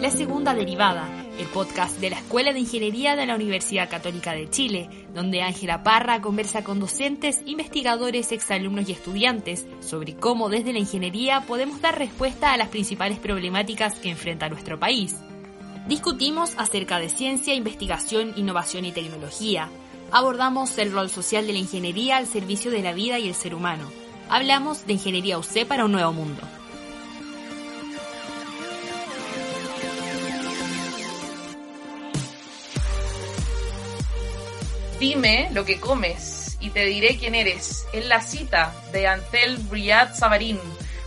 La segunda derivada, el podcast de la Escuela de Ingeniería de la Universidad Católica de Chile, donde Ángela Parra conversa con docentes, investigadores, exalumnos y estudiantes sobre cómo desde la ingeniería podemos dar respuesta a las principales problemáticas que enfrenta nuestro país. Discutimos acerca de ciencia, investigación, innovación y tecnología. Abordamos el rol social de la ingeniería al servicio de la vida y el ser humano. Hablamos de ingeniería UC para un nuevo mundo. Dime lo que comes y te diré quién eres. Es la cita de Antel Briat Savarin,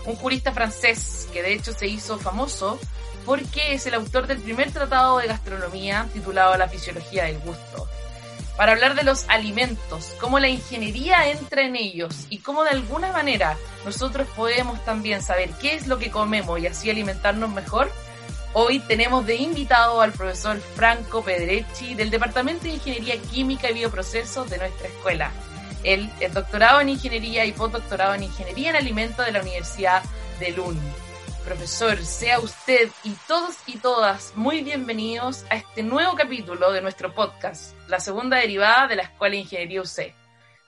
un jurista francés que de hecho se hizo famoso porque es el autor del primer tratado de gastronomía titulado La fisiología del gusto. Para hablar de los alimentos, cómo la ingeniería entra en ellos y cómo de alguna manera nosotros podemos también saber qué es lo que comemos y así alimentarnos mejor, Hoy tenemos de invitado al profesor Franco Pedrecci del Departamento de Ingeniería Química y Bioprocesos de nuestra escuela. Él es doctorado en Ingeniería y postdoctorado en Ingeniería en Alimentos de la Universidad de Lund. Profesor, sea usted y todos y todas muy bienvenidos a este nuevo capítulo de nuestro podcast, la segunda derivada de la Escuela de Ingeniería UC.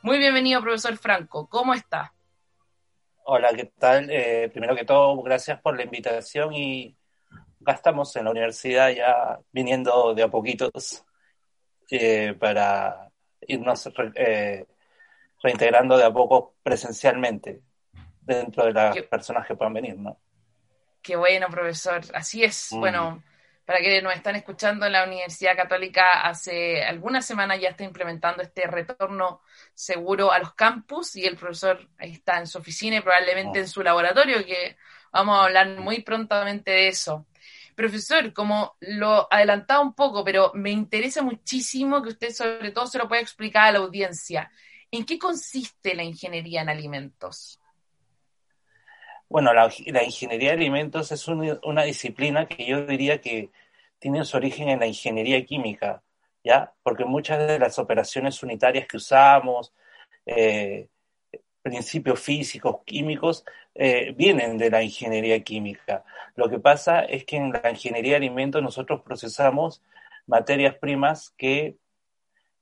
Muy bienvenido, profesor Franco. ¿Cómo está? Hola, ¿qué tal? Eh, primero que todo, gracias por la invitación y acá estamos en la universidad ya viniendo de a poquitos eh, para irnos eh, reintegrando de a poco presencialmente dentro de las personas que puedan venir, ¿no? Qué bueno, profesor. Así es. Mm. Bueno, para que nos están escuchando la Universidad Católica, hace algunas semanas ya está implementando este retorno seguro a los campus y el profesor ahí está en su oficina y probablemente mm. en su laboratorio, que vamos a hablar muy prontamente de eso. Profesor, como lo adelantaba un poco, pero me interesa muchísimo que usted sobre todo se lo pueda explicar a la audiencia. ¿En qué consiste la ingeniería en alimentos? Bueno, la, ingeniería de alimentos es una, disciplina que yo diría que tiene su origen en la ingeniería química, ¿ya? Porque muchas de las operaciones unitarias que usamos, eh, principios físicos, químicos, eh, vienen de la ingeniería química. Lo que pasa es que en la ingeniería de alimentos nosotros procesamos materias primas que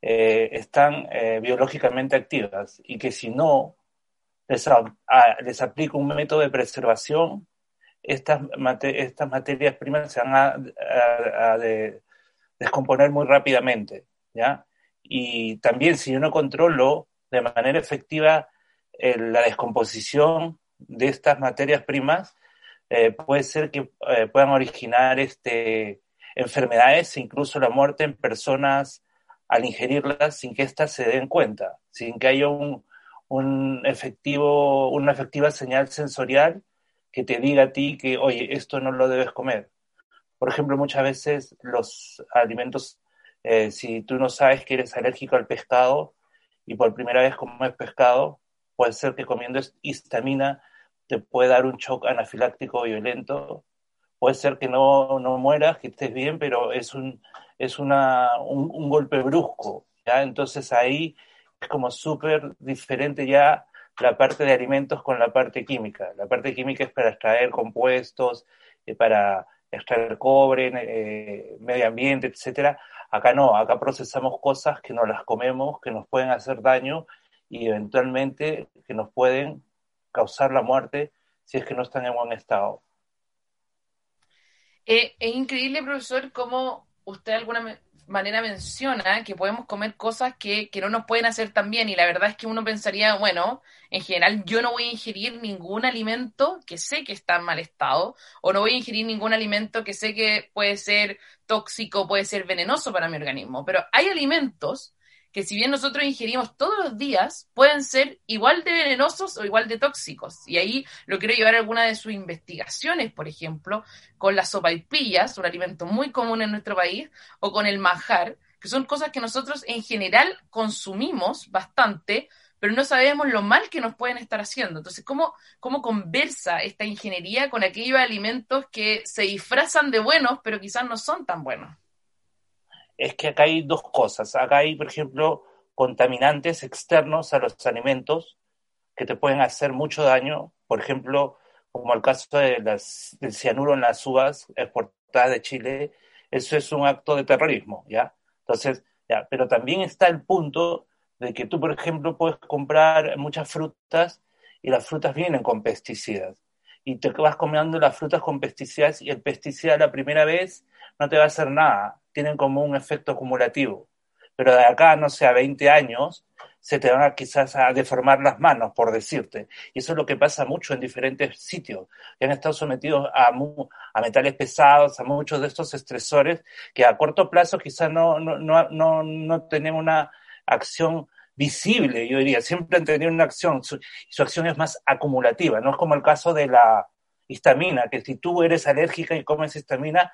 eh, están biológicamente activas y que si no les, les aplico un método de preservación, estas, estas materias primas se van a, descomponer muy rápidamente. ¿ya? Y también si yo no controlo de manera efectiva la descomposición de estas materias primas eh, puede ser que eh, puedan originar este, enfermedades e incluso la muerte en personas al ingerirlas sin que éstas se den cuenta, sin que haya un, un efectivo, una efectiva señal sensorial que te diga a ti que, oye, esto no lo debes comer. Por ejemplo, muchas veces los alimentos, eh, si tú no sabes que eres alérgico al pescado y por primera vez comes pescado, puede ser que comiendo histamina te puede dar un shock anafiláctico violento, puede ser que no, no mueras, que estés bien, pero es un, es una, un, golpe brusco, ¿ya? Entonces ahí es como súper diferente ya la parte de alimentos con la parte química. La parte química es para extraer compuestos, eh, para extraer cobre, eh, medio ambiente, etcétera. Acá no, acá procesamos cosas que no las comemos, que nos pueden hacer daño y eventualmente que nos pueden causar la muerte si es que no están en buen estado. Eh, es increíble, profesor, cómo usted alguna manera menciona que podemos comer cosas que, que, no nos pueden hacer tan bien y la verdad es que uno pensaría, bueno, en general yo no voy a ingerir ningún alimento que sé que está en mal estado o no voy a ingerir ningún alimento que sé que puede ser tóxico, puede ser venenoso para mi organismo, pero hay alimentos que si bien nosotros ingerimos todos los días, pueden ser igual de venenosos o igual de tóxicos. Y ahí lo quiero llevar a alguna de sus investigaciones, por ejemplo, con las sopaipillas, un alimento muy común en nuestro país, o con el manjar, que son cosas que nosotros en general consumimos bastante, pero no sabemos lo mal que nos pueden estar haciendo. Entonces, ¿cómo, cómo conversa esta ingeniería con aquellos alimentos que se disfrazan de buenos, pero quizás no son tan buenos? Es que acá hay dos cosas. Acá hay, por ejemplo, contaminantes externos a los alimentos que te pueden hacer mucho daño, por ejemplo, como el caso de del cianuro en las uvas exportadas de Chile, eso es un acto de terrorismo, ¿ya? Entonces, ya, pero también está el punto de que tú, por ejemplo, puedes comprar muchas frutas y las frutas vienen con pesticidas. Y te vas comiendo las frutas con pesticidas y el pesticida la primera vez no te va a hacer nada. Tienen como un efecto acumulativo. Pero de acá, no sé, a 20 años, se te van a quizás a deformar las manos, por decirte. Y eso es lo que pasa mucho en diferentes sitios, que han estado sometidos a, a metales pesados, a muchos de estos estresores, que a corto plazo quizás no, no, no, no, no tienen una acción visible, yo diría, siempre han tenido una acción, su, acción es más acumulativa, no es como el caso de la histamina, que si tú eres alérgica y comes histamina,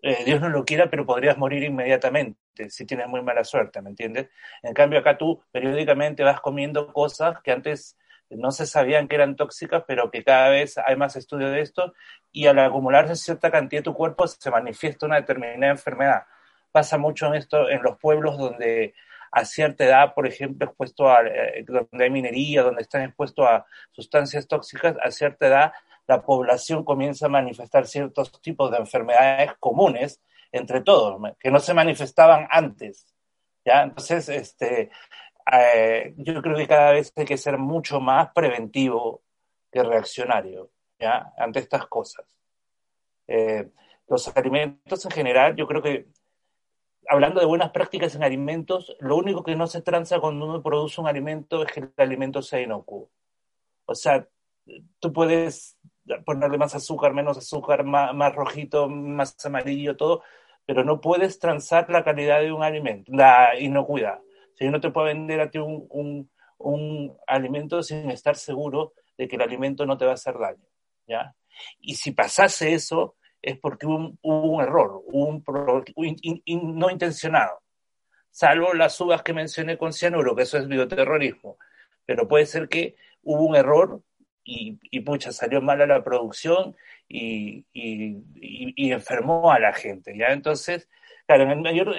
eh, Dios no lo quiera, pero podrías morir inmediatamente si tienes muy mala suerte, ¿me entiendes? En cambio, acá tú periódicamente vas comiendo cosas que antes no se sabían que eran tóxicas, pero que cada vez hay más estudios de esto, y al acumularse cierta cantidad de tu cuerpo se manifiesta una determinada enfermedad. Pasa mucho en esto en los pueblos donde a cierta edad, por ejemplo, expuesto a, eh, donde hay minería, donde están expuestos a sustancias tóxicas, a cierta edad la población comienza a manifestar ciertos tipos de enfermedades comunes entre todos, que no se manifestaban antes. ¿ya? Entonces, este, eh, yo creo que cada vez hay que ser mucho más preventivo que reaccionario ¿ya? ante estas cosas. Eh, los alimentos en general, yo creo que, hablando de buenas prácticas en alimentos, lo único que no se tranza cuando uno produce un alimento es que el alimento sea inocuo. O sea, tú puedes ponerle más azúcar, menos azúcar, más, rojito, más amarillo, todo, pero no puedes transar la calidad de un alimento, la inocuidad. Si no te puede vender a ti un, un, un, alimento sin estar seguro de que el alimento no te va a hacer daño, ¿ya? Y si pasase eso, es porque hubo un, un error, un, un no intencionado. Salvo las uvas que mencioné con cianuro, que eso es bioterrorismo. Pero puede ser que hubo un error y, y pucha, salió mal a la producción y, y, y, enfermó a la gente, ¿ya? Entonces, claro, en el mayor,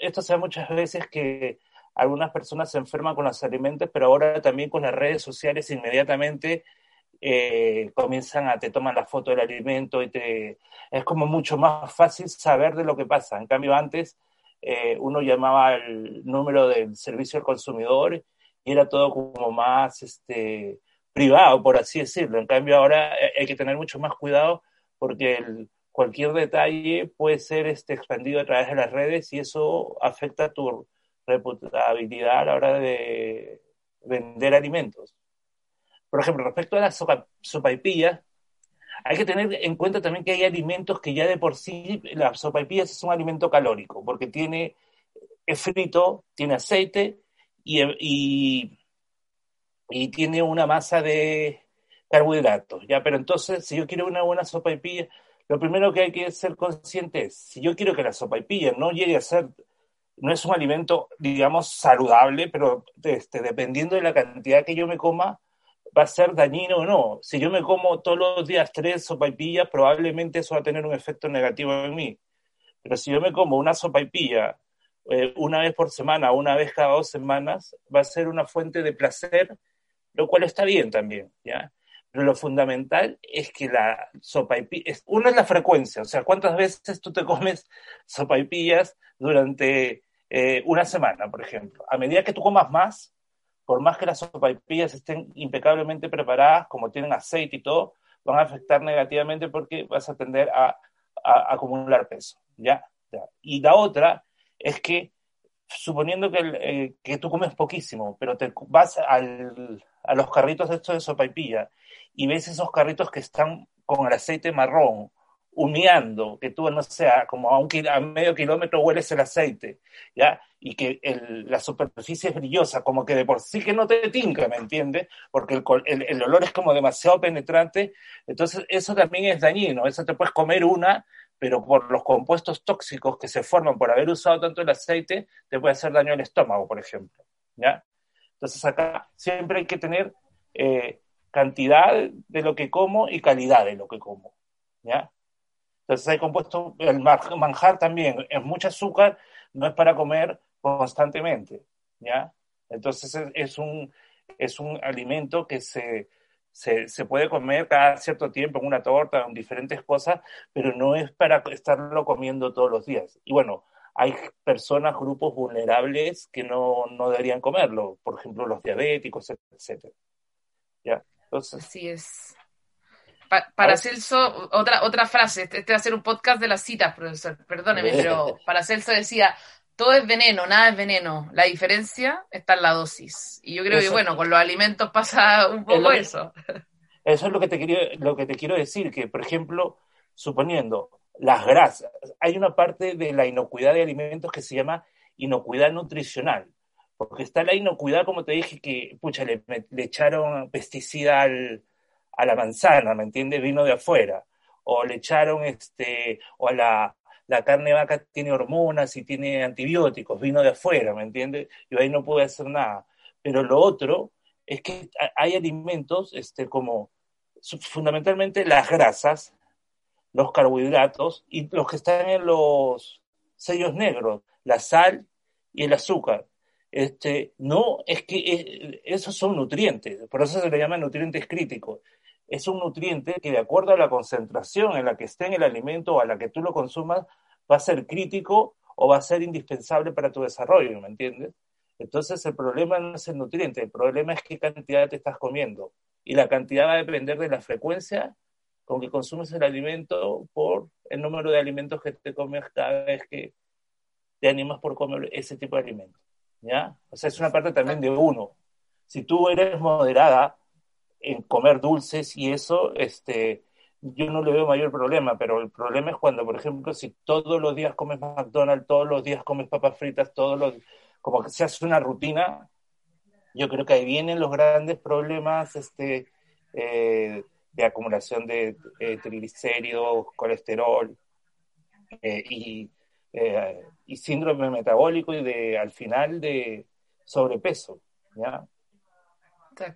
esto se da muchas veces que algunas personas se enferman con los alimentos, pero ahora también con las redes sociales inmediatamente eh, comienzan a te toman la foto del alimento y te es como mucho más fácil saber de lo que pasa. En cambio, antes eh, uno llamaba al número del servicio al consumidor y era todo como más este privado, por así decirlo. En cambio, ahora hay que tener mucho más cuidado porque el, cualquier detalle puede ser este, expandido a través de las redes y eso afecta tu reputabilidad a la hora de vender alimentos. Por ejemplo, respecto a las sopa, sopaipillas, hay que tener en cuenta también que hay alimentos que ya de por sí, las sopaipillas es un alimento calórico, porque tiene, es frito, tiene aceite y, y y tiene una masa de carbohidratos, ¿ya? Pero entonces, si yo quiero una buena sopa y pilla, lo primero que hay que ser consciente es, si yo quiero que la sopa y pilla no llegue a ser, no es un alimento, digamos, saludable, pero este, dependiendo de la cantidad que yo me coma, va a ser dañino o no. Si yo me como todos los días tres sopaipillas, probablemente eso va a tener un efecto negativo en mí. Pero si yo me como una sopaipilla eh, una vez por semana, una vez cada dos semanas, va a ser una fuente de placer lo cual está bien también, ¿ya? Pero lo fundamental es que la sopa y uno es la frecuencia, o sea, cuántas veces tú te comes sopa y pillas durante eh, una semana, por ejemplo. A medida que tú comas más, por más que las sopa y pillas estén impecablemente preparadas, como tienen aceite y todo, van a afectar negativamente porque vas a tender a, acumular peso, ¿ya? Y la otra es que suponiendo que, eh, tú comes poquísimo, pero te vas a los carritos estos de sopaipilla y ves esos carritos que están con el aceite marrón, humeando, que tú, no sé, como a, un medio kilómetro hueles el aceite, ¿ya? Y que la superficie es brillosa, como que de por sí que no te tinca, ¿me entiendes? Porque el, olor es como demasiado penetrante, entonces eso también es dañino, eso te puedes comer una, pero por los compuestos tóxicos que se forman por haber usado tanto el aceite, te puede hacer daño al estómago, por ejemplo, ¿ya? Entonces acá siempre hay que tener eh, cantidad de lo que como y calidad de lo que como. ¿ya? Entonces hay compuesto, el manjar también es mucho azúcar, no es para comer constantemente. ¿ya? Entonces es un, es un alimento que se, se, puede comer cada cierto tiempo en una torta, en diferentes cosas, pero no es para estarlo comiendo todos los días. Y bueno, hay personas, grupos vulnerables que no, no deberían comerlo, por ejemplo, los diabéticos, etc. ¿Ya? Entonces, Así es. Para Celso, otra, otra frase, este, este, va a ser un podcast de las citas, profesor, perdóneme, pero para Celso decía, todo es veneno, nada es veneno. La diferencia está en la dosis. Y yo creo que, bueno, con los alimentos pasa un poco eso. Eso es lo que, te quiero, lo que te quiero decir, que, por ejemplo, suponiendo las grasas, hay una parte de la inocuidad de alimentos que se llama inocuidad nutricional. Porque está la inocuidad, como te dije, que, pucha, le, le echaron pesticida al, a la manzana, ¿me entiendes? Vino de afuera. O le echaron, este, o a la, la carne vaca tiene hormonas y tiene antibióticos, vino de afuera, ¿me entiendes? Yo ahí no puedo hacer nada. Pero lo otro es que hay alimentos este, como fundamentalmente las grasas, los carbohidratos y los que están en los sellos negros, la sal y el azúcar. Este, no, es que eh, esos son nutrientes, por eso se le llaman nutrientes críticos es un nutriente que de acuerdo a la concentración en la que esté en el alimento o a la que tú lo consumas, va a ser crítico o va a ser indispensable para tu desarrollo, ¿me entiendes? Entonces el problema no es el nutriente, el problema es qué cantidad te estás comiendo. Y la cantidad va a depender de la frecuencia con que consumes el alimento por el número de alimentos que te comes cada vez que te animas por comer ese tipo de alimentos. ¿Ya? O sea, es una parte también de uno. Si tú eres moderada, en comer dulces y eso, este, yo no le veo mayor problema, pero el problema es cuando, por ejemplo, si todos los días comes McDonald's, todos los días comes papas fritas, todos los, como que se hace una rutina, yo creo que ahí vienen los grandes problemas este, eh, de acumulación de eh, triglicéridos, colesterol eh, y, y síndrome metabólico y de, al final de sobrepeso, ¿ya?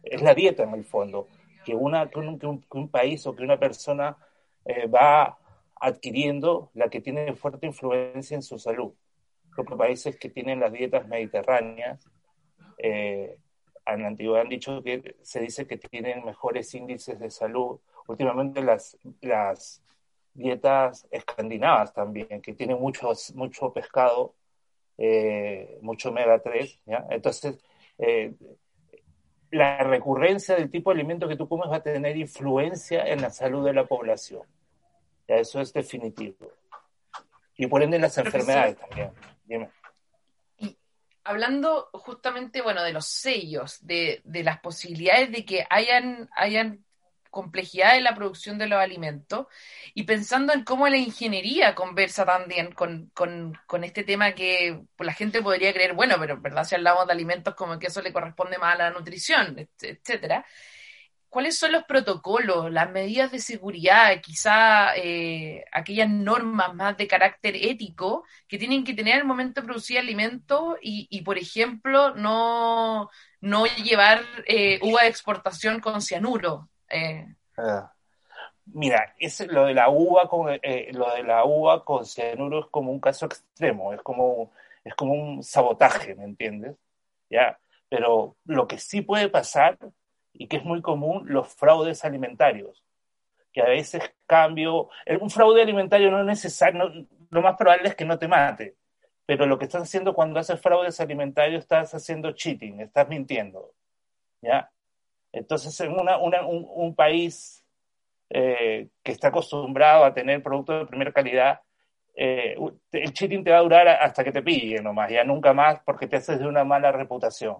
Es la dieta en el fondo, que, una, que, un, país o que una persona eh, va adquiriendo la que tiene fuerte influencia en su salud. Los países que tienen las dietas mediterráneas, eh, en la antigüedad han dicho que se dice que tienen mejores índices de salud. Últimamente las, dietas escandinavas también, que tienen mucho, mucho pescado, eh, mucho omega 3. ¿ya? Entonces, eh, la recurrencia del tipo de alimento que tú comes va a tener influencia en la salud de la población. Ya eso es definitivo. Y por ende las enfermedades también. Dime. Y hablando justamente, bueno, de los sellos, de, de las posibilidades de que hayan, hayan complejidad en la producción de los alimentos y pensando en cómo la ingeniería conversa también con, con, este tema que la gente podría creer, bueno, pero en verdad si hablamos de alimentos como que eso le corresponde más a la nutrición, etcétera. ¿Cuáles son los protocolos, las medidas de seguridad, quizá eh, aquellas normas más de carácter ético que tienen que tener al momento de producir alimentos y, y por ejemplo, no, no llevar eh, uva de exportación con cianuro? Eh. Mira, es, lo de la uva con eh, lo de la uva con cianuro es como un caso extremo, es como, es como un sabotaje, ¿me entiendes? ¿Ya? Pero lo que sí puede pasar, y que es muy común, los fraudes alimentarios, que a veces cambio, un fraude alimentario no es necesario, lo más probable es que no te mate, pero lo que estás haciendo cuando haces fraudes alimentarios, estás haciendo cheating, estás mintiendo, ¿ya? Entonces, en una, un, país eh, que está acostumbrado a tener productos de primera calidad, eh, el cheating te va a durar hasta que te pille nomás, ya nunca más porque te haces de una mala reputación.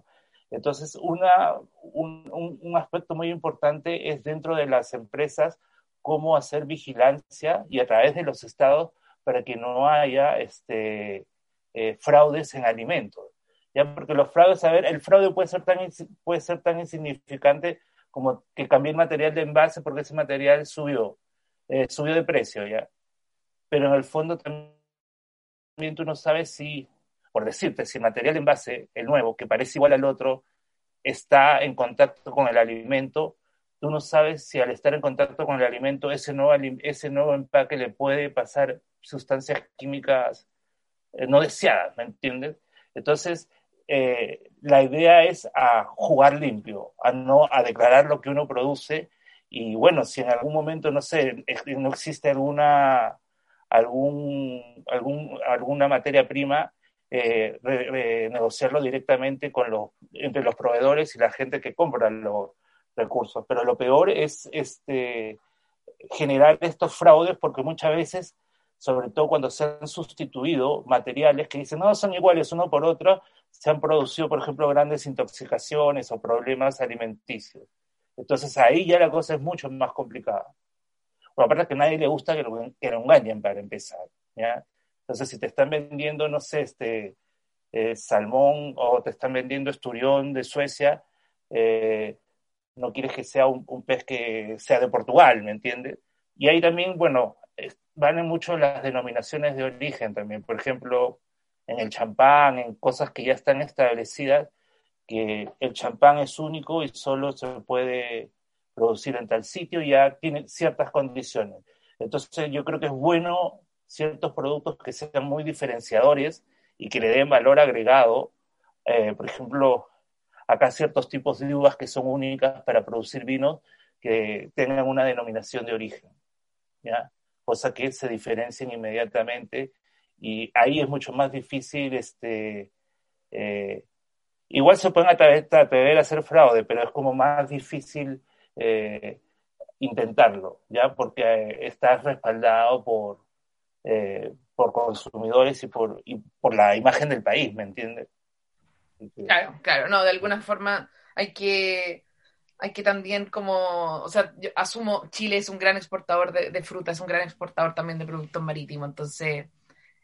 Entonces, una, un, un, aspecto muy importante es dentro de las empresas cómo hacer vigilancia y a través de los estados para que no haya este, eh, fraudes en alimentos. ¿Ya? Porque los fraudes, a ver, el fraude puede ser tan, puede ser tan insignificante como que cambié el material de envase porque ese material subió, eh, subió de precio, ¿ya? Pero en el fondo también tú no sabes si, por decirte, si el material de envase, el nuevo, que parece igual al otro, está en contacto con el alimento, tú no sabes si al estar en contacto con el alimento, ese nuevo, ese nuevo empaque le puede pasar sustancias químicas eh, no deseadas, ¿me entiendes? Entonces, eh, la idea es a jugar limpio, a no a declarar lo que uno produce y bueno, si en algún momento, no sé, no existe alguna, algún, algún, alguna materia prima, eh, negociarlo directamente con los, entre los proveedores y la gente que compra los recursos. Pero lo peor es este, generar estos fraudes porque muchas veces, sobre todo cuando se han sustituido materiales que dicen, no, son iguales uno por otro, se han producido, por ejemplo, grandes intoxicaciones o problemas alimenticios. Entonces ahí ya la cosa es mucho más complicada. Aparte que a nadie le gusta que lo, engañen para empezar. Entonces si te están vendiendo, no sé, este eh, salmón o te están vendiendo esturión de Suecia, eh, no quieres que sea un, pez que sea de Portugal, ¿me entiendes? Y ahí también, bueno, van mucho las denominaciones de origen también. Por ejemplo, en el champán, en cosas que ya están establecidas, que el champán es único y solo se puede producir en tal sitio, ya tiene ciertas condiciones. Entonces yo creo que es bueno ciertos productos que sean muy diferenciadores y que le den valor agregado. Eh, por ejemplo, acá ciertos tipos de uvas que son únicas para producir vinos que tengan una denominación de origen, ¿ya? Cosa que se diferencien inmediatamente y ahí es mucho más difícil, este, eh, igual se pueden atrever a hacer fraude, pero es como más difícil eh, intentarlo, ¿ya? Porque eh, estás respaldado por, por consumidores y por, y por la imagen del país, ¿me entiendes? Claro, claro, no, de alguna forma hay que, hay que también como, o sea, yo asumo, Chile es un gran exportador de, de fruta, es un gran exportador también de productos marítimos, entonces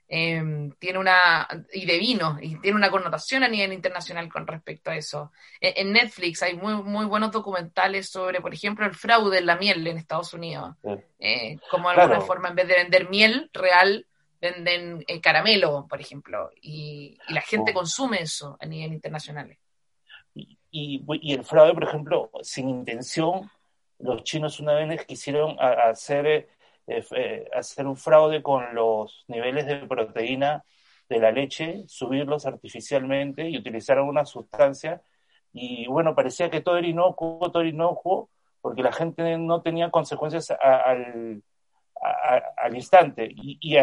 Em, tiene una, y de vino, y tiene una connotación a nivel internacional con respecto a eso. E, en, Netflix hay muy, muy buenos documentales sobre, por ejemplo, el fraude en la miel en Estados Unidos. Eh, como de alguna forma, en vez de vender miel real, venden eh, caramelo, por ejemplo, y, la gente oh. consume eso a nivel internacional. Y, y, el fraude, por ejemplo, sin intención, los chinos una vez quisieron hacer eh, hacer un fraude con los niveles de proteína de la leche, subirlos artificialmente y utilizar alguna sustancia. Y bueno, parecía que todo era inocuo, todo era inocuo, porque la gente no tenía consecuencias al, al instante. Y, y,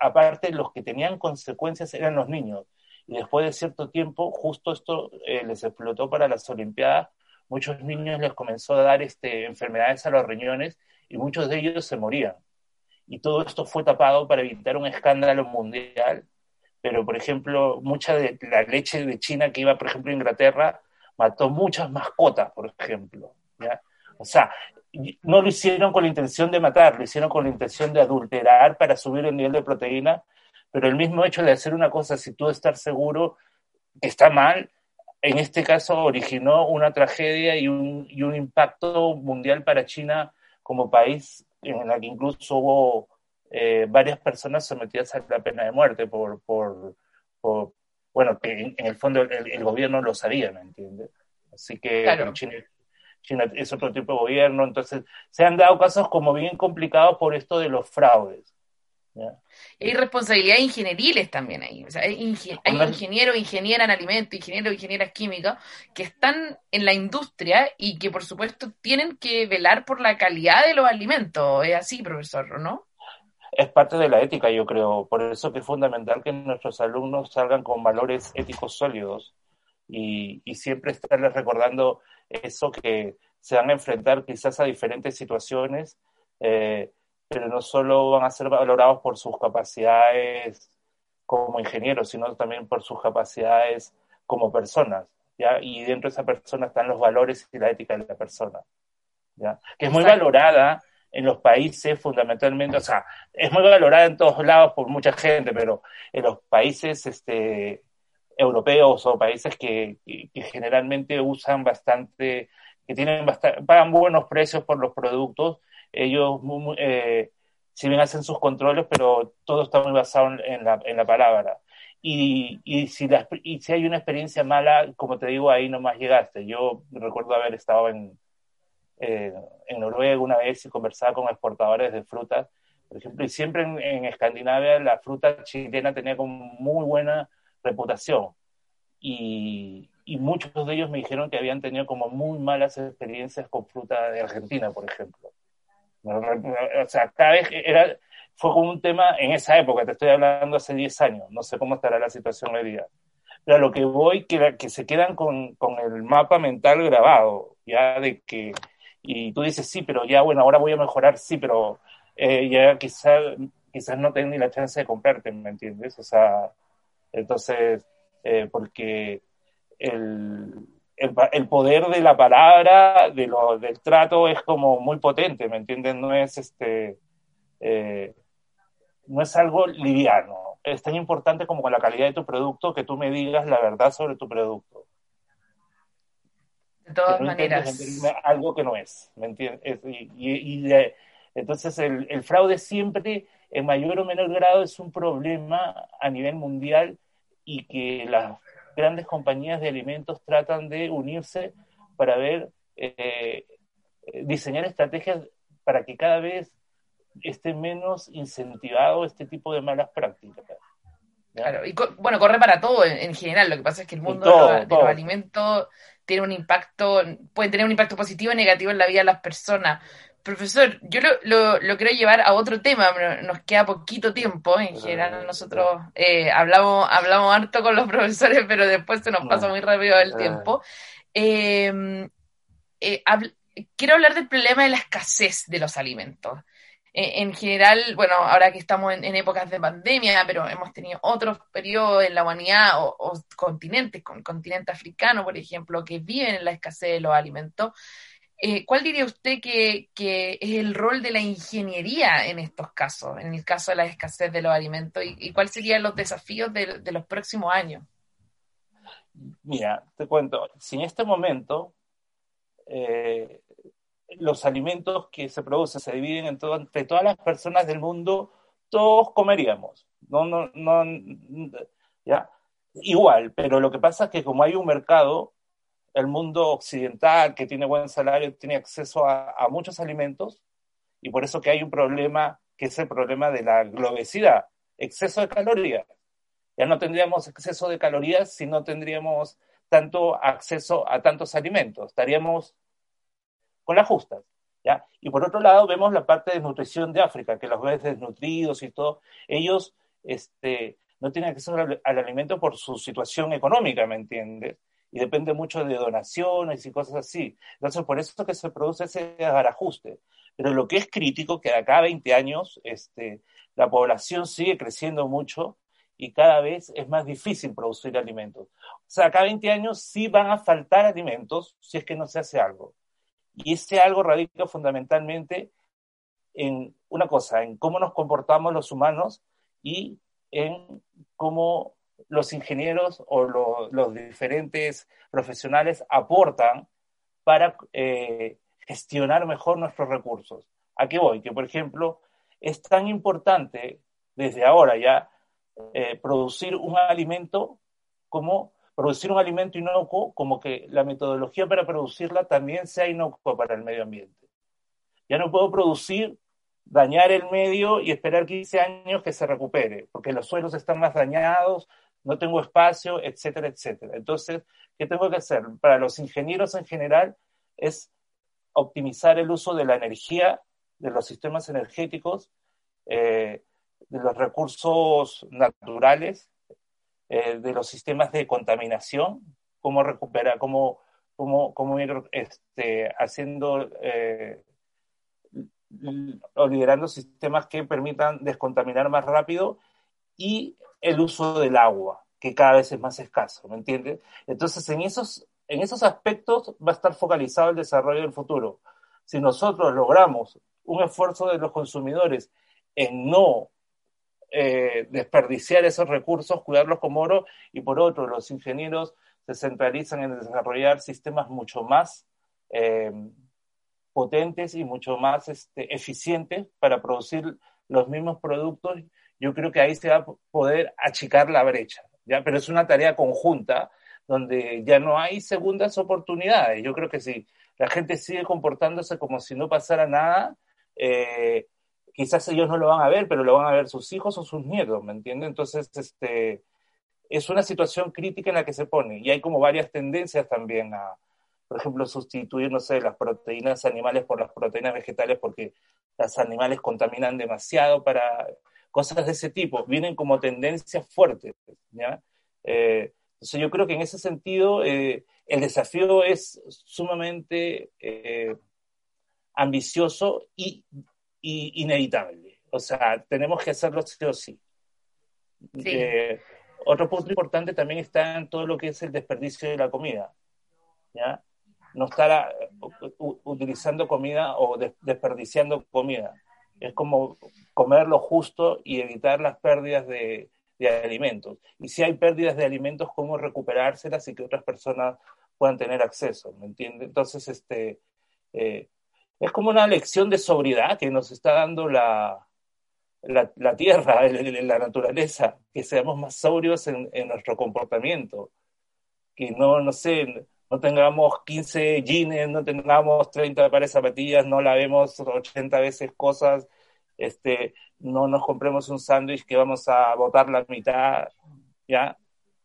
aparte, los que tenían consecuencias eran los niños. Y después de cierto tiempo, justo esto eh, les explotó para las Olimpiadas. Muchos niños les comenzó a dar este, enfermedades a los riñones y muchos de ellos se morían. Y todo esto fue tapado para evitar un escándalo mundial. Pero, por ejemplo, mucha de la leche de China que iba, por ejemplo, a Inglaterra, mató muchas mascotas, por ejemplo. O sea, no lo hicieron con la intención de matar, lo hicieron con la intención de adulterar para subir el nivel de proteína, pero el mismo hecho de hacer una cosa, si tú estás seguro que está mal, en este caso originó una tragedia y un, y un impacto mundial para China como país en la que incluso hubo eh, varias personas sometidas a la pena de muerte por, por, bueno, que en, el fondo el, gobierno lo sabía, ¿me entiendes? Así que China, es otro tipo de gobierno, entonces se han dado casos como bien complicados por esto de los fraudes. Hay responsabilidades ingenieriles también ahí. O sea, hay, ingenieros, ingenieras en alimentos, ingenieros, ingenieras químicas que están en la industria y que, por supuesto, tienen que velar por la calidad de los alimentos. Es así, profesor, ¿no? Es parte de la ética, yo creo. Por eso que es fundamental que nuestros alumnos salgan con valores éticos sólidos y, y siempre estarles recordando eso que se van a enfrentar quizás a diferentes situaciones. Eh, pero no solo van a ser valorados por sus capacidades como ingenieros, sino también por sus capacidades como personas, ¿ya? Y dentro de esa persona están los valores y la ética de la persona, ¿ya? Que es muy valorada en los países fundamentalmente, o sea, es muy valorada en todos lados por mucha gente, pero en los países este, europeos o países que, que, generalmente usan bastante, que tienen bastante, pagan buenos precios por los productos, ellos, eh, si bien hacen sus controles, pero todo está muy basado en la, en la palabra. Y, y, si la, y si hay una experiencia mala, como te digo, ahí nomás llegaste. Yo recuerdo haber estado en, eh, en Noruega una vez y conversaba con exportadores de frutas, por ejemplo, y siempre en, Escandinavia la fruta chilena tenía como muy buena reputación. y, muchos de ellos me dijeron que habían tenido como muy malas experiencias con fruta de Argentina, por ejemplo. O sea, cada vez era, fue como un tema en esa época, te estoy hablando hace 10 años, no sé cómo estará la situación hoy día. Pero a lo que voy, que, que se quedan con, con el mapa mental grabado, ya de que, y tú dices, sí, pero ya, bueno, ahora voy a mejorar, sí, pero eh, ya quizás quizás no tengo ni la chance de comprarte, ¿me entiendes? O sea, entonces, eh, porque el, el, poder de la palabra, de lo, del trato, es como muy potente, ¿me entiendes? No es este. Eh, no es algo liviano. Es tan importante como con la calidad de tu producto que tú me digas la verdad sobre tu producto. De todas maneras. Algo que no es, ¿me entiendes? Y, entonces el, el, fraude siempre, en mayor o menor grado, es un problema a nivel mundial y que las grandes compañías de alimentos tratan de unirse para ver, eh, diseñar estrategias para que cada vez esté menos incentivado este tipo de malas prácticas. Claro, y bueno, corre para todo en, general. Lo que pasa es que el mundo de, los alimentos tiene un impacto, puede tener un impacto positivo o negativo en la vida de las personas. Profesor, yo lo, lo, quiero llevar a otro tema, nos queda poquito tiempo, en general nosotros eh, hablamos, hablamos harto con los profesores, pero después se nos pasa muy rápido el tiempo. Em, eh, quiero hablar del problema de la escasez de los alimentos. Eh, en general, bueno, ahora que estamos en, épocas de pandemia, pero hemos tenido otros periodos en la humanidad o, continentes, con el continente africano, por ejemplo, que viven en la escasez de los alimentos. Eh, ¿Cuál diría usted que, es el rol de la ingeniería en estos casos, en el caso de la escasez de los alimentos? ¿Y, cuáles serían los desafíos de, los próximos años? Mira, te cuento, si en este momento eh, los alimentos que se producen se dividen entre todas las personas del mundo, todos comeríamos. No, no, no, ya. Igual, pero lo que pasa es que como hay un mercado, el mundo occidental que tiene buen salario tiene acceso a, muchos alimentos y por eso que hay un problema que es el problema de la globesidad, exceso de calorías. Ya no tendríamos exceso de calorías si no tendríamos tanto acceso a tantos alimentos. Estaríamos con las justas. ¿ya? Y por otro lado, vemos la parte de nutrición de África, que los ves desnutridos y todo. Ellos este, no tienen acceso al, alimento por su situación económica, ¿me entiendes? Y depende mucho de donaciones y cosas así. Entonces, por eso es que se produce ese desbarajuste. Pero lo que es crítico, que de acá a 20 años este, la población sigue creciendo mucho y cada vez es más difícil producir alimentos. O sea, acá a 20 años sí van a faltar alimentos si es que no se hace algo. Y ese algo radica fundamentalmente en una cosa, en cómo nos comportamos los humanos y en cómo los ingenieros o los diferentes profesionales aportan para eh, gestionar mejor nuestros recursos. ¿A qué voy? Que, por ejemplo, es tan importante desde ahora ya eh, producir un alimento como producir un alimento inocuo como que la metodología para producirla también sea inocua para el medio ambiente. Ya no puedo producir, dañar el medio y esperar 15 años que se recupere, porque los suelos están más dañados, no tengo espacio, etcétera, etcétera. Entonces, ¿qué tengo que hacer? Para los ingenieros en general es optimizar el uso de la energía, de los sistemas energéticos, eh, de los recursos naturales eh, de los sistemas de contaminación, cómo recuperar, cómo, cómo, cómo ir este, haciendo eh, o liderando sistemas que permitan descontaminar más rápido y el uso del agua, que cada vez es más escaso, ¿me entiendes? Entonces, en esos, en esos aspectos va a estar focalizado el desarrollo del futuro. Si nosotros logramos un esfuerzo de los consumidores en no eh, desperdiciar esos recursos, cuidarlos como oro, y por otro, los ingenieros se centralizan en desarrollar sistemas mucho más eh, potentes y mucho más este, eficientes para producir los mismos productos. Yo creo que ahí se va a poder achicar la brecha, ¿ya? pero es una tarea conjunta donde ya no hay segundas oportunidades. Yo creo que si la gente sigue comportándose como si no pasara nada, eh, quizás ellos no lo van a ver, pero lo van a ver sus hijos o sus nietos, ¿me entiendes? Entonces, este, es una situación crítica en la que se pone y hay como varias tendencias también a, por ejemplo, sustituir, las proteínas animales por las proteínas vegetales porque los animales contaminan demasiado para cosas de ese tipo. Vienen como tendencias fuertes, ¿ya? Eh, entonces yo creo que en ese sentido eh, el desafío es sumamente eh, ambicioso y, inevitable. O sea, tenemos que hacerlo sí o sí. otro punto importante también está en todo lo que es el desperdicio de la comida. ¿ya? no estar utilizando comida o desperdiciando comida. Es como comer lo justo y evitar las pérdidas de, alimentos. Y si hay pérdidas de alimentos, cómo recuperárselas y que otras personas puedan tener acceso, ¿me entiende? Entonces, este, eh, es como una lección de sobriedad que nos está dando la, la, tierra, la naturaleza, que seamos más sobrios en, en nuestro comportamiento, que no, no sé, no tengamos 15 jeans, no tengamos 30 pares de zapatillas, no lavemos 80 veces cosas, este, no nos compremos un sándwich que vamos a botar la mitad, ¿ya?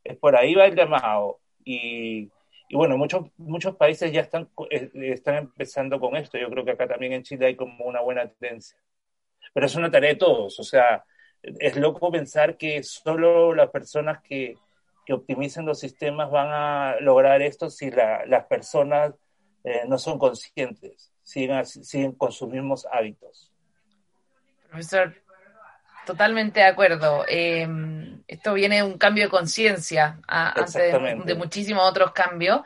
Es por ahí va el llamado. Y, y bueno, muchos, muchos países ya están, eh, están empezando con esto. Yo creo que acá también en Chile hay como una buena tendencia. Pero es una tarea de todos. O sea, es loco pensar que solo las personas que, que optimicen los sistemas van a lograr esto si las personas eh, no son conscientes, siguen, siguen con sus mismos hábitos. Profesor, totalmente de acuerdo. Em, esto viene de un cambio de conciencia antes de, muchísimos otros cambios.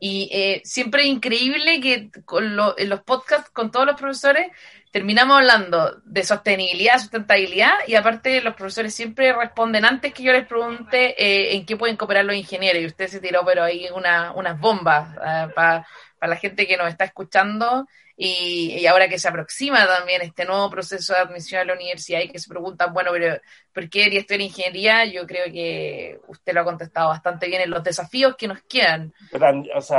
Y eh, siempre es increíble que con en los podcasts con todos los profesores terminamos hablando de sostenibilidad, sustentabilidad, y aparte los profesores siempre responden antes que yo les pregunte eh, en qué pueden cooperar los ingenieros, y usted se tiró, pero ahí una, unas bombas uh, para la gente que nos está escuchando y, ahora que se aproxima también este nuevo proceso de admisión a la universidad y que se preguntan, bueno, pero ¿por qué quería estudiar ingeniería? Yo creo que usted lo ha contestado bastante bien en los desafíos que nos quedan.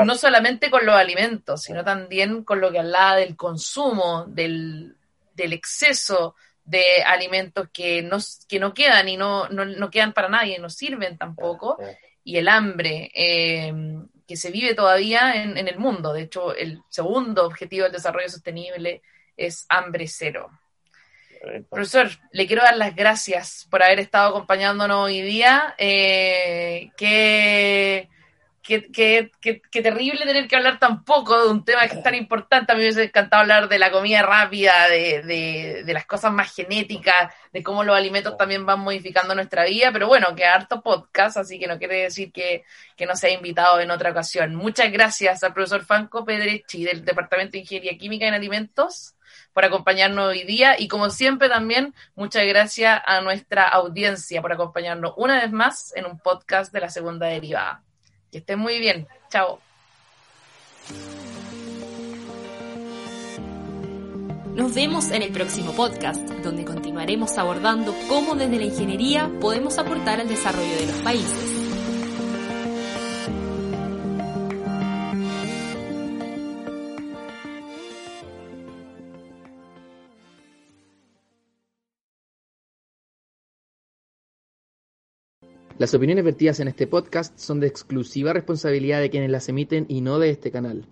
no solamente con los alimentos, sino también con lo que hablaba del consumo, del, del exceso de alimentos que no, que no quedan y no, no, no quedan para nadie, no sirven tampoco, y el hambre. Eh, que se vive todavía en, el mundo. De hecho, el segundo objetivo del desarrollo sostenible es hambre cero. Profesor, le quiero dar las gracias por haber estado acompañándonos hoy día. Eh, que Qué, terrible tener que hablar tan poco de un tema que es tan importante. A mí me hubiese encantado hablar de la comida rápida, de, las cosas más genéticas, de cómo los alimentos también van modificando nuestra vida. Pero bueno, que harto podcast, así que no quiere decir que, que no sea invitado en otra ocasión. Muchas gracias al profesor Franco Pedrechi del Departamento de Ingeniería Química en Alimentos por acompañarnos hoy día y como siempre también muchas gracias a nuestra audiencia por acompañarnos una vez más en un podcast de la segunda derivada. Que estén muy bien. Chao. Nos vemos en el próximo podcast, donde continuaremos abordando cómo desde la ingeniería podemos aportar al desarrollo de los países. Las opiniones vertidas en este podcast son de exclusiva responsabilidad de quienes las emiten y no de este canal.